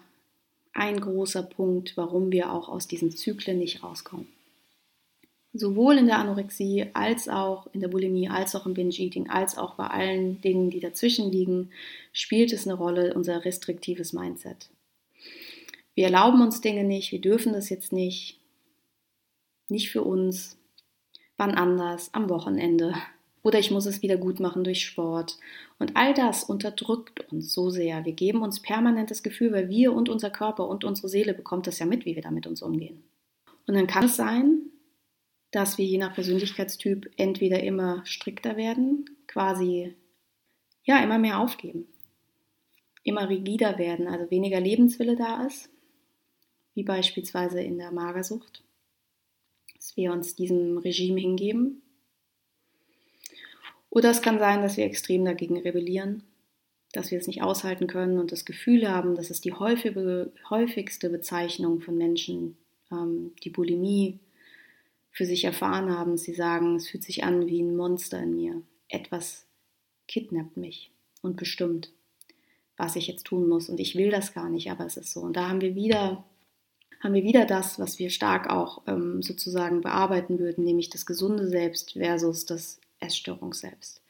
ein großer Punkt, warum wir auch aus diesen Zyklen nicht rauskommen. sowohl in der Anorexie als auch in der Bulimie, als auch im Binge-Eating, als auch bei allen Dingen, die dazwischen liegen, spielt es eine Rolle, unser restriktives Mindset. Wir erlauben uns Dinge nicht, wir dürfen das jetzt nicht, nicht für uns, wann anders, am Wochenende. Oder ich muss es wieder gut machen durch Sport. Und all das unterdrückt uns so sehr. Wir geben uns permanent das Gefühl, weil wir und unser Körper und unsere Seele bekommt das ja mit, wie wir damit uns umgehen. Und dann kann es sein, dass wir je nach Persönlichkeitstyp entweder immer strikter werden, quasi ja immer mehr aufgeben, immer rigider werden, also weniger Lebenswille da ist, wie beispielsweise in der Magersucht, dass wir uns diesem Regime hingeben. Oder es kann sein, dass wir extrem dagegen rebellieren, dass wir es nicht aushalten können und das Gefühl haben, das ist die häufige, häufigste Bezeichnung von Menschen, ähm, die Bulimie für sich erfahren haben. Sie sagen, es fühlt sich an wie ein Monster in mir. Etwas kidnappt mich und bestimmt, was ich jetzt tun muss. Und ich will das gar nicht, aber es ist so. Und da haben wir wieder, haben wir wieder das, was wir stark auch ähm, sozusagen bearbeiten würden, nämlich das gesunde Selbst versus das Essstörungsselbst.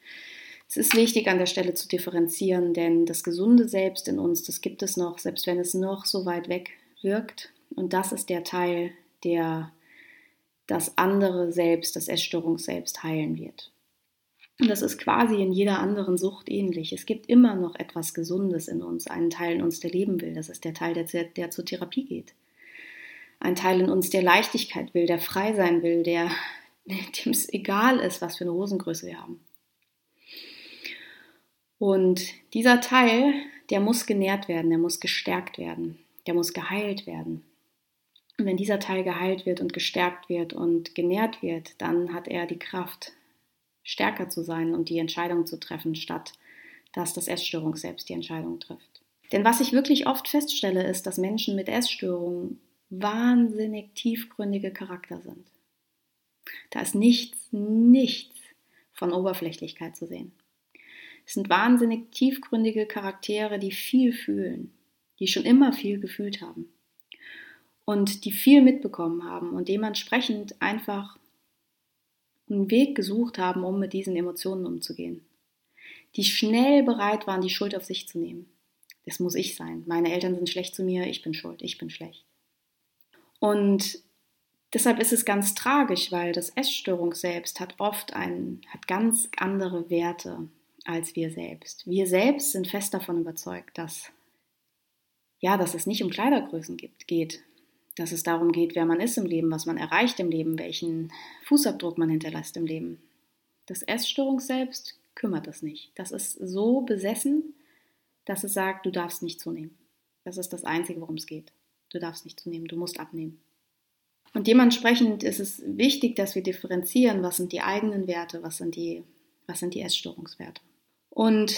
Es ist wichtig an der Stelle zu differenzieren, denn das gesunde Selbst in uns, das gibt es noch, selbst wenn es noch so weit weg wirkt. Und das ist der Teil, der das andere Selbst, das Essstörungsselbst heilen wird. Und das ist quasi in jeder anderen Sucht ähnlich. Es gibt immer noch etwas Gesundes in uns, einen Teil in uns, der leben will. Das ist der Teil, der, der zur Therapie geht. Ein Teil in uns, der Leichtigkeit will, der frei sein will, der, dem es egal ist, was für eine Hosengröße wir haben. Und dieser Teil, der muss genährt werden, der muss gestärkt werden, der muss geheilt werden. Und wenn dieser Teil geheilt wird und gestärkt wird und genährt wird, dann hat er die Kraft, stärker zu sein und die Entscheidung zu treffen, statt dass das Essstörung selbst die Entscheidung trifft. Denn was ich wirklich oft feststelle, ist, dass Menschen mit Essstörungen wahnsinnig tiefgründige Charakter sind. Da ist nichts, nichts von Oberflächlichkeit zu sehen. Es sind wahnsinnig tiefgründige Charaktere, die viel fühlen, die schon immer viel gefühlt haben und die viel mitbekommen haben und dementsprechend einfach einen Weg gesucht haben, um mit diesen Emotionen umzugehen. Die schnell bereit waren, die Schuld auf sich zu nehmen. Das muss ich sein. Meine Eltern sind schlecht zu mir, ich bin schuld, ich bin schlecht. Und deshalb ist es ganz tragisch, weil das Essstörung selbst hat oft ein, hat ganz andere Werte als wir selbst. Wir selbst sind fest davon überzeugt, dass ja, dass es nicht um Kleidergrößen gibt, geht, dass es darum geht, wer man ist im Leben, was man erreicht im Leben, welchen Fußabdruck man hinterlässt im Leben. Das Essstörung selbst kümmert es nicht. Das ist so besessen, dass es sagt, du darfst nicht zunehmen. Das ist das Einzige, worum es geht. Du darfst nicht zunehmen, du musst abnehmen. Und dementsprechend ist es wichtig, dass wir differenzieren, was sind die eigenen Werte, was sind die, was sind die Essstörungswerte. Und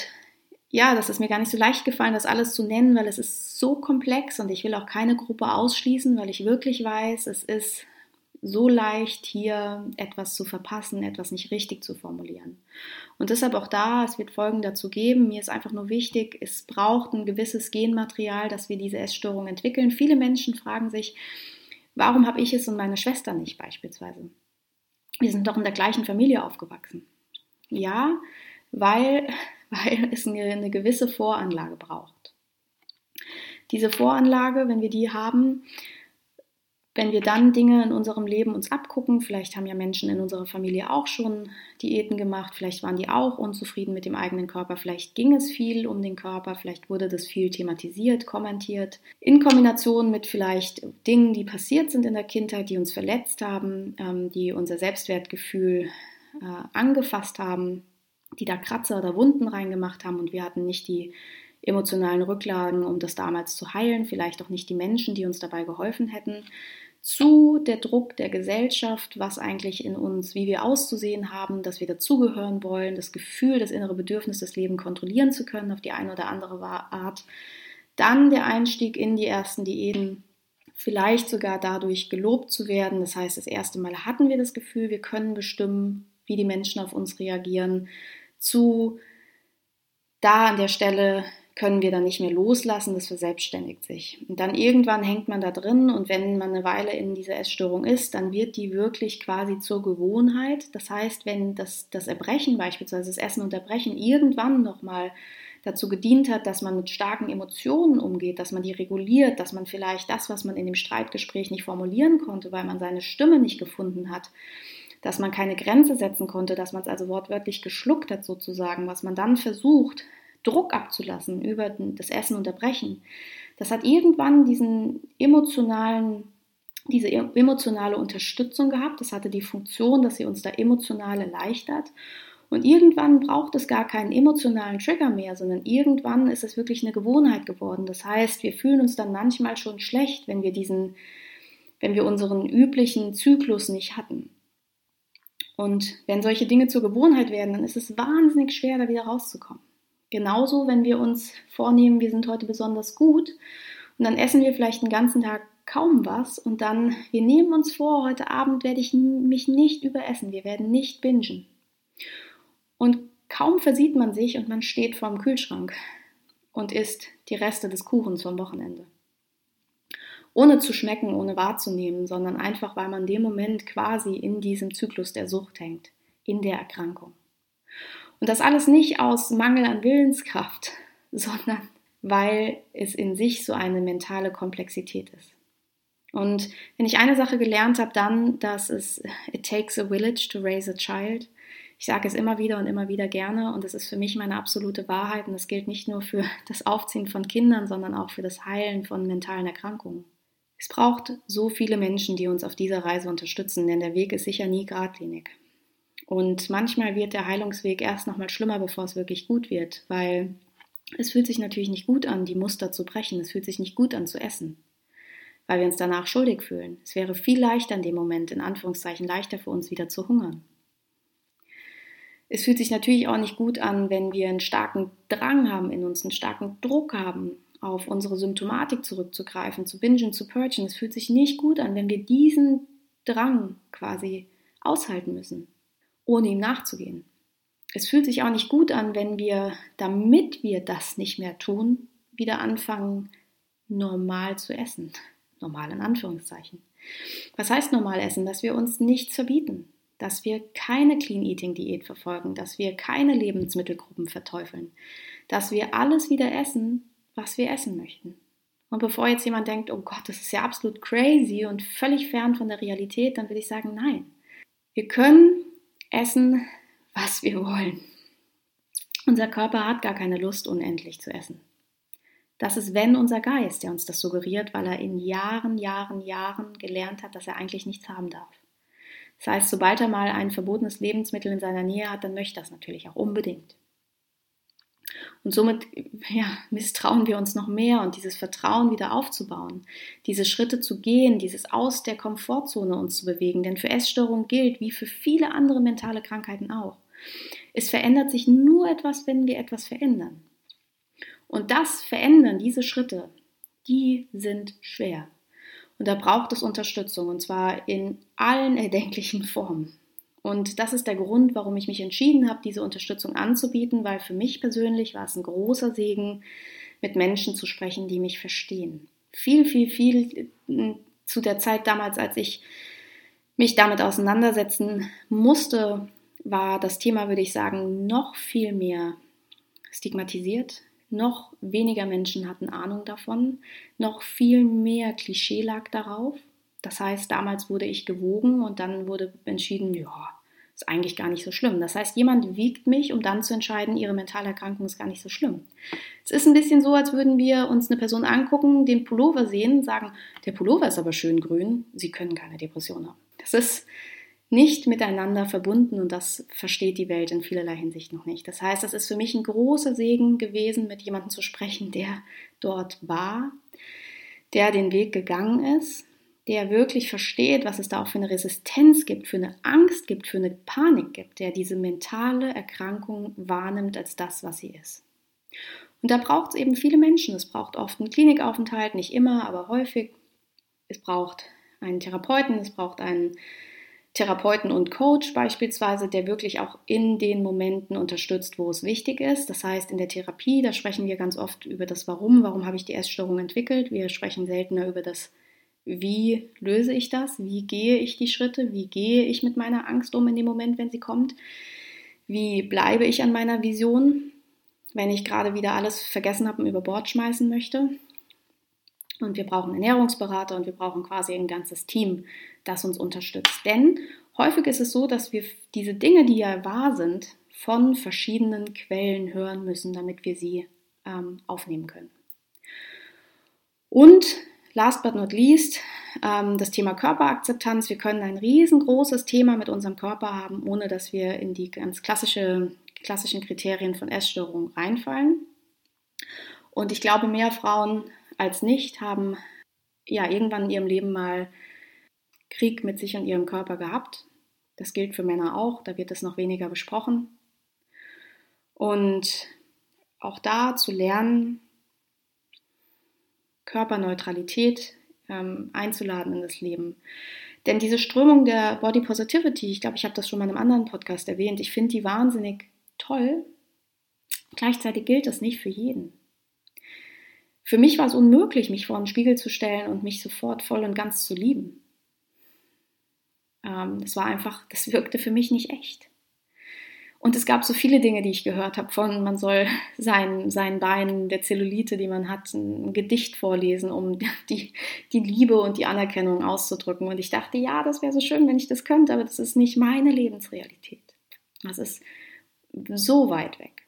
ja, das ist mir gar nicht so leicht gefallen, das alles zu nennen, weil es ist so komplex und ich will auch keine Gruppe ausschließen, weil ich wirklich weiß, es ist so leicht, hier etwas zu verpassen, etwas nicht richtig zu formulieren. Und deshalb auch da, es wird Folgen dazu geben. Mir ist einfach nur wichtig, es braucht ein gewisses Genmaterial, dass wir diese Essstörung entwickeln. Viele Menschen fragen sich, warum habe ich es und meine Schwester nicht beispielsweise? Wir sind doch in der gleichen Familie aufgewachsen. Ja, weil weil es eine, eine gewisse Voranlage braucht. Diese Voranlage, wenn wir die haben, wenn wir dann Dinge in unserem Leben uns abgucken, vielleicht haben ja Menschen in unserer Familie auch schon Diäten gemacht, vielleicht waren die auch unzufrieden mit dem eigenen Körper, vielleicht ging es viel um den Körper, vielleicht wurde das viel thematisiert, kommentiert, in Kombination mit vielleicht Dingen, die passiert sind in der Kindheit, die uns verletzt haben, ähm, die unser Selbstwertgefühl äh, angefasst haben, die da Kratzer oder Wunden reingemacht haben und wir hatten nicht die emotionalen Rücklagen, um das damals zu heilen, vielleicht auch nicht die Menschen, die uns dabei geholfen hätten, zu der Druck der Gesellschaft, was eigentlich in uns, wie wir auszusehen haben, dass wir dazugehören wollen, das Gefühl, das innere Bedürfnis, das Leben kontrollieren zu können auf die eine oder andere Art, dann der Einstieg in die ersten Diäten, vielleicht sogar dadurch gelobt zu werden. Das heißt, das erste Mal hatten wir das Gefühl, wir können bestimmen, wie die Menschen auf uns reagieren, zu da an der Stelle können wir dann nicht mehr loslassen, das verselbstständigt sich. Und dann irgendwann hängt man da drin und wenn man eine Weile in dieser Essstörung ist, dann wird die wirklich quasi zur Gewohnheit. Das heißt, wenn das, das Erbrechen beispielsweise, das Essen und Erbrechen irgendwann nochmal dazu gedient hat, dass man mit starken Emotionen umgeht, dass man die reguliert, dass man vielleicht das, was man in dem Streitgespräch nicht formulieren konnte, weil man seine Stimme nicht gefunden hat, dass man keine Grenze setzen konnte, dass man es also wortwörtlich geschluckt hat sozusagen, was man dann versucht, Druck abzulassen über das Essen unterbrechen, das hat irgendwann diesen emotionalen, diese emotionale Unterstützung gehabt. Das hatte die Funktion, dass sie uns da emotional erleichtert. Und irgendwann braucht es gar keinen emotionalen Trigger mehr, sondern irgendwann ist es wirklich eine Gewohnheit geworden. Das heißt, wir fühlen uns dann manchmal schon schlecht, wenn wir diesen, wenn wir unseren üblichen Zyklus nicht hatten. Und wenn solche Dinge zur Gewohnheit werden, dann ist es wahnsinnig schwer, da wieder rauszukommen. Genauso, wenn wir uns vornehmen, wir sind heute besonders gut und dann essen wir vielleicht den ganzen Tag kaum was und dann, wir nehmen uns vor, heute Abend werde ich mich nicht überessen, wir werden nicht bingen. Und kaum versieht man sich und man steht vorm Kühlschrank und isst die Reste des Kuchens vom Wochenende. Ohne zu schmecken, ohne wahrzunehmen, sondern einfach, weil man in dem Moment quasi in diesem Zyklus der Sucht hängt, in der Erkrankung. Und das alles nicht aus Mangel an Willenskraft, sondern weil es in sich so eine mentale Komplexität ist. Und wenn ich eine Sache gelernt habe, dann, dass es it takes a village to raise a child. Ich sage es immer wieder und immer wieder gerne und es ist für mich meine absolute Wahrheit und das gilt nicht nur für das Aufziehen von Kindern, sondern auch für das Heilen von mentalen Erkrankungen. Es braucht so viele Menschen, die uns auf dieser Reise unterstützen, denn der Weg ist sicher nie geradlinig. Und manchmal wird der Heilungsweg erst nochmal schlimmer, bevor es wirklich gut wird, weil es fühlt sich natürlich nicht gut an, die Muster zu brechen. Es fühlt sich nicht gut an zu essen, weil wir uns danach schuldig fühlen. Es wäre viel leichter in dem Moment, in Anführungszeichen leichter für uns wieder zu hungern. Es fühlt sich natürlich auch nicht gut an, wenn wir einen starken Drang haben in uns, einen starken Druck haben, auf unsere Symptomatik zurückzugreifen, zu bingen, zu purgen. Es fühlt sich nicht gut an, wenn wir diesen Drang quasi aushalten müssen ohne ihm nachzugehen. Es fühlt sich auch nicht gut an, wenn wir, damit wir das nicht mehr tun, wieder anfangen, normal zu essen. Normal in Anführungszeichen. Was heißt normal essen? Dass wir uns nichts verbieten, dass wir keine Clean Eating Diät verfolgen, dass wir keine Lebensmittelgruppen verteufeln, dass wir alles wieder essen, was wir essen möchten. Und bevor jetzt jemand denkt, oh Gott, das ist ja absolut crazy und völlig fern von der Realität, dann würde ich sagen, nein. Wir können essen, was wir wollen. Unser Körper hat gar keine Lust, unendlich zu essen. Das ist, wenn unser Geist, der uns das suggeriert, weil er in Jahren, Jahren, Jahren gelernt hat, dass er eigentlich nichts haben darf. Das heißt, sobald er mal ein verbotenes Lebensmittel in seiner Nähe hat, dann möchte er das natürlich auch unbedingt. Und somit ja, misstrauen wir uns noch mehr und dieses Vertrauen wieder aufzubauen, diese Schritte zu gehen, dieses aus der Komfortzone uns zu bewegen. Denn für Essstörungen gilt, wie für viele andere mentale Krankheiten auch, es verändert sich nur etwas, wenn wir etwas verändern. Und das Verändern, diese Schritte, die sind schwer. Und da braucht es Unterstützung, und zwar in allen erdenklichen Formen. Und das ist der Grund, warum ich mich entschieden habe, diese Unterstützung anzubieten, weil für mich persönlich war es ein großer Segen, mit Menschen zu sprechen, die mich verstehen. Viel, viel, viel äh, zu der Zeit damals, als ich mich damit auseinandersetzen musste, war das Thema, würde ich sagen, noch viel mehr stigmatisiert. Noch weniger Menschen hatten Ahnung davon. Noch viel mehr Klischee lag darauf. Das heißt, damals wurde ich gewogen und dann wurde entschieden, ja, ist eigentlich gar nicht so schlimm. Das heißt, jemand wiegt mich, um dann zu entscheiden, ihre mentale Erkrankung ist gar nicht so schlimm. Es ist ein bisschen so, als würden wir uns eine Person angucken, den Pullover sehen, sagen, der Pullover ist aber schön grün, sie können keine Depression haben. Das ist nicht miteinander verbunden und das versteht die Welt in vielerlei Hinsicht noch nicht. Das heißt, es ist für mich ein großer Segen gewesen, mit jemandem zu sprechen, der dort war, der den Weg gegangen ist der wirklich versteht, was es da auch für eine Resistenz gibt, für eine Angst gibt, für eine Panik gibt, der diese mentale Erkrankung wahrnimmt als das, was sie ist. Und da braucht es eben viele Menschen. Es braucht oft einen Klinikaufenthalt, nicht immer, aber häufig. Es braucht einen Therapeuten, es braucht einen Therapeuten und Coach beispielsweise, der wirklich auch in den Momenten unterstützt, wo es wichtig ist. Das heißt, in der Therapie, da sprechen wir ganz oft über das Warum, warum habe ich die Essstörung entwickelt. Wir sprechen seltener über das Wie löse ich das, wie gehe ich die Schritte, wie gehe ich mit meiner Angst um in dem Moment, wenn sie kommt, wie bleibe ich an meiner Vision, wenn ich gerade wieder alles vergessen habe und über Bord schmeißen möchte. Und wir brauchen Ernährungsberater und wir brauchen quasi ein ganzes Team, das uns unterstützt. Denn häufig ist es so, dass wir diese Dinge, die ja wahr sind, von verschiedenen Quellen hören müssen, damit wir sie ähm, aufnehmen können. Und last but not least, ähm, das Thema Körperakzeptanz. Wir können ein riesengroßes Thema mit unserem Körper haben, ohne dass wir in die ganz klassische, klassischen Kriterien von Essstörungen reinfallen. Und ich glaube, mehr Frauen als nicht haben ja irgendwann in ihrem Leben mal Krieg mit sich und ihrem Körper gehabt. Das gilt für Männer auch, da wird es noch weniger besprochen. Und auch da zu lernen, Körperneutralität ähm, einzuladen in das Leben. Denn diese Strömung der Body Positivity, ich glaube, ich habe das schon mal in einem anderen Podcast erwähnt, ich finde die wahnsinnig toll. Gleichzeitig gilt das nicht für jeden. Für mich war es unmöglich, mich vor den Spiegel zu stellen und mich sofort voll und ganz zu lieben. Ähm, das war einfach, das wirkte für mich nicht echt. Und es gab so viele Dinge, die ich gehört habe von, man soll sein, seinen Beinen der Zellulite, die man hat, ein Gedicht vorlesen, um die, die Liebe und die Anerkennung auszudrücken. Und ich dachte, ja, das wäre so schön, wenn ich das könnte, aber das ist nicht meine Lebensrealität. Das ist so weit weg.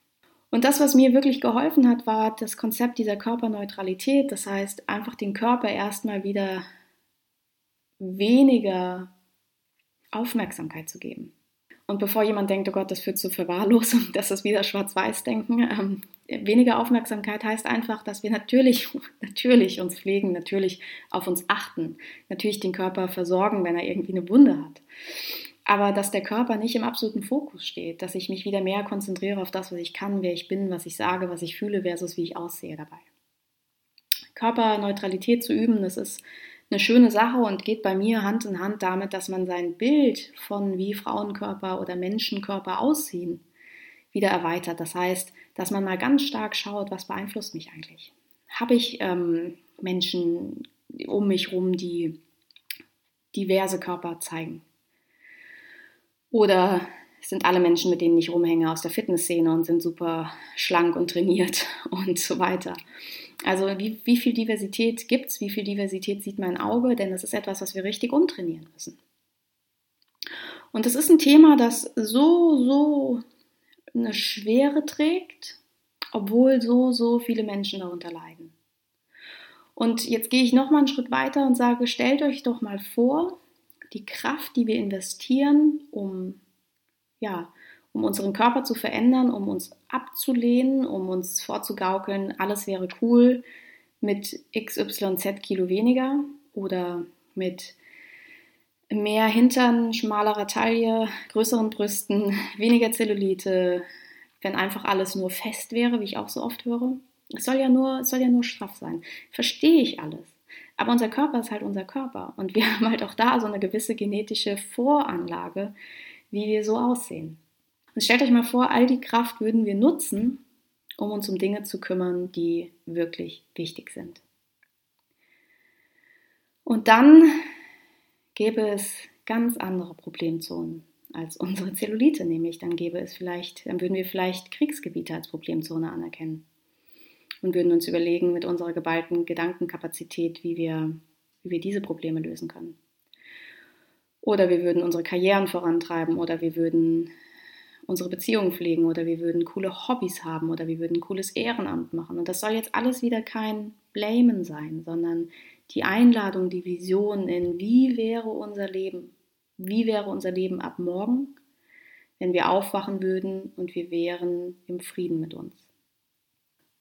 Und das, was mir wirklich geholfen hat, war das Konzept dieser Körperneutralität. Das heißt, einfach den Körper erstmal wieder weniger Aufmerksamkeit zu geben. Und bevor jemand denkt, oh Gott, das führt zu Verwahrlosung, das ist wieder Schwarz-Weiß-Denken, ähm, weniger Aufmerksamkeit heißt einfach, dass wir natürlich, natürlich uns pflegen, natürlich auf uns achten, natürlich den Körper versorgen, wenn er irgendwie eine Wunde hat. Aber dass der Körper nicht im absoluten Fokus steht, dass ich mich wieder mehr konzentriere auf das, was ich kann, wer ich bin, was ich sage, was ich fühle, versus wie ich aussehe dabei. Körperneutralität zu üben, das ist eine schöne Sache und geht bei mir Hand in Hand damit, dass man sein Bild von wie Frauenkörper oder Menschenkörper aussehen wieder erweitert. Das heißt, dass man mal ganz stark schaut, was beeinflusst mich eigentlich. Habe ich ähm, Menschen um mich herum, die diverse Körper zeigen? Oder sind alle Menschen, mit denen ich rumhänge, aus der Fitnessszene und sind super schlank und trainiert und so weiter. Also wie, wie viel Diversität gibt es, wie viel Diversität sieht mein Auge, denn das ist etwas, was wir richtig umtrainieren müssen. Und das ist ein Thema, das so, so eine Schwere trägt, obwohl so, so viele Menschen darunter leiden. Und jetzt gehe ich nochmal einen Schritt weiter und sage, stellt euch doch mal vor, die Kraft, die wir investieren, um ja, um unseren Körper zu verändern, um uns abzulehnen, um uns vorzugaukeln, alles wäre cool mit XYZ Kilo weniger oder mit mehr Hintern, schmalerer Taille, größeren Brüsten, weniger Zellulite, wenn einfach alles nur fest wäre, wie ich auch so oft höre. Es soll ja nur, es soll ja nur straff sein. Verstehe ich alles. Aber unser Körper ist halt unser Körper und wir haben halt auch da so eine gewisse genetische Voranlage, wie wir so aussehen. Und stellt euch mal vor, all die Kraft würden wir nutzen, um uns um Dinge zu kümmern, die wirklich wichtig sind. Und dann gäbe es ganz andere Problemzonen als unsere Zellulite, nämlich dann gäbe es vielleicht, dann würden wir vielleicht Kriegsgebiete als Problemzone anerkennen und würden uns überlegen mit unserer geballten Gedankenkapazität, wie wir, wie wir diese Probleme lösen können. Oder wir würden unsere Karrieren vorantreiben oder wir würden unsere Beziehungen pflegen oder wir würden coole Hobbys haben oder wir würden ein cooles Ehrenamt machen. Und das soll jetzt alles wieder kein Blamen sein, sondern die Einladung, die Vision in, wie wäre unser Leben? Wie wäre unser Leben ab morgen, wenn wir aufwachen würden und wir wären im Frieden mit uns?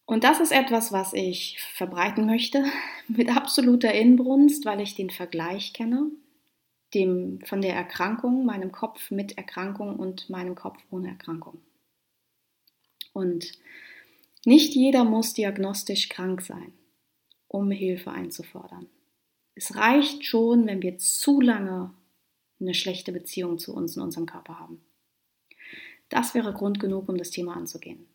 Und das ist etwas, was ich verbreiten möchte mit absoluter Inbrunst, weil ich den Vergleich kenne dem, von der Erkrankung, meinem Kopf mit Erkrankung und meinem Kopf ohne Erkrankung. Und nicht jeder muss diagnostisch krank sein, um Hilfe einzufordern. Es reicht schon, wenn wir zu lange eine schlechte Beziehung zu uns und unserem Körper haben. Das wäre Grund genug, um das Thema anzugehen.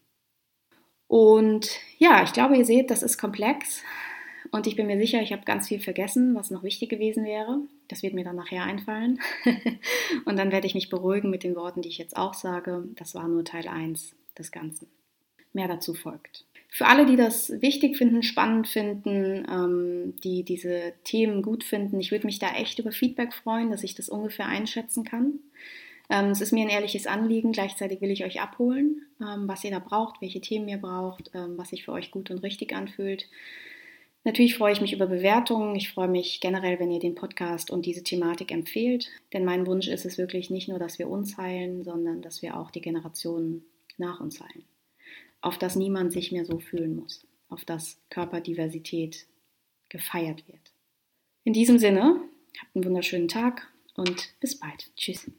Und ja, ich glaube, ihr seht, das ist komplex. Und ich bin mir sicher, ich habe ganz viel vergessen, was noch wichtig gewesen wäre. Das wird mir dann nachher einfallen. und dann werde ich mich beruhigen mit den Worten, die ich jetzt auch sage. Das war nur Teil 1 des Ganzen. Mehr dazu folgt. Für alle, die das wichtig finden, spannend finden, ähm, die diese Themen gut finden, ich würde mich da echt über Feedback freuen, dass ich das ungefähr einschätzen kann. Ähm, es ist mir ein ehrliches Anliegen, gleichzeitig will ich euch abholen, ähm, was ihr da braucht, welche Themen ihr braucht, ähm, was sich für euch gut und richtig anfühlt. Natürlich freue ich mich über Bewertungen. Ich freue mich generell, wenn ihr den Podcast und diese Thematik empfehlt. Denn mein Wunsch ist es wirklich nicht nur, dass wir uns heilen, sondern dass wir auch die Generationen nach uns heilen auf das niemand sich mehr so fühlen muss, auf das Körperdiversität gefeiert wird. In diesem Sinne, habt einen wunderschönen Tag und bis bald. Tschüss.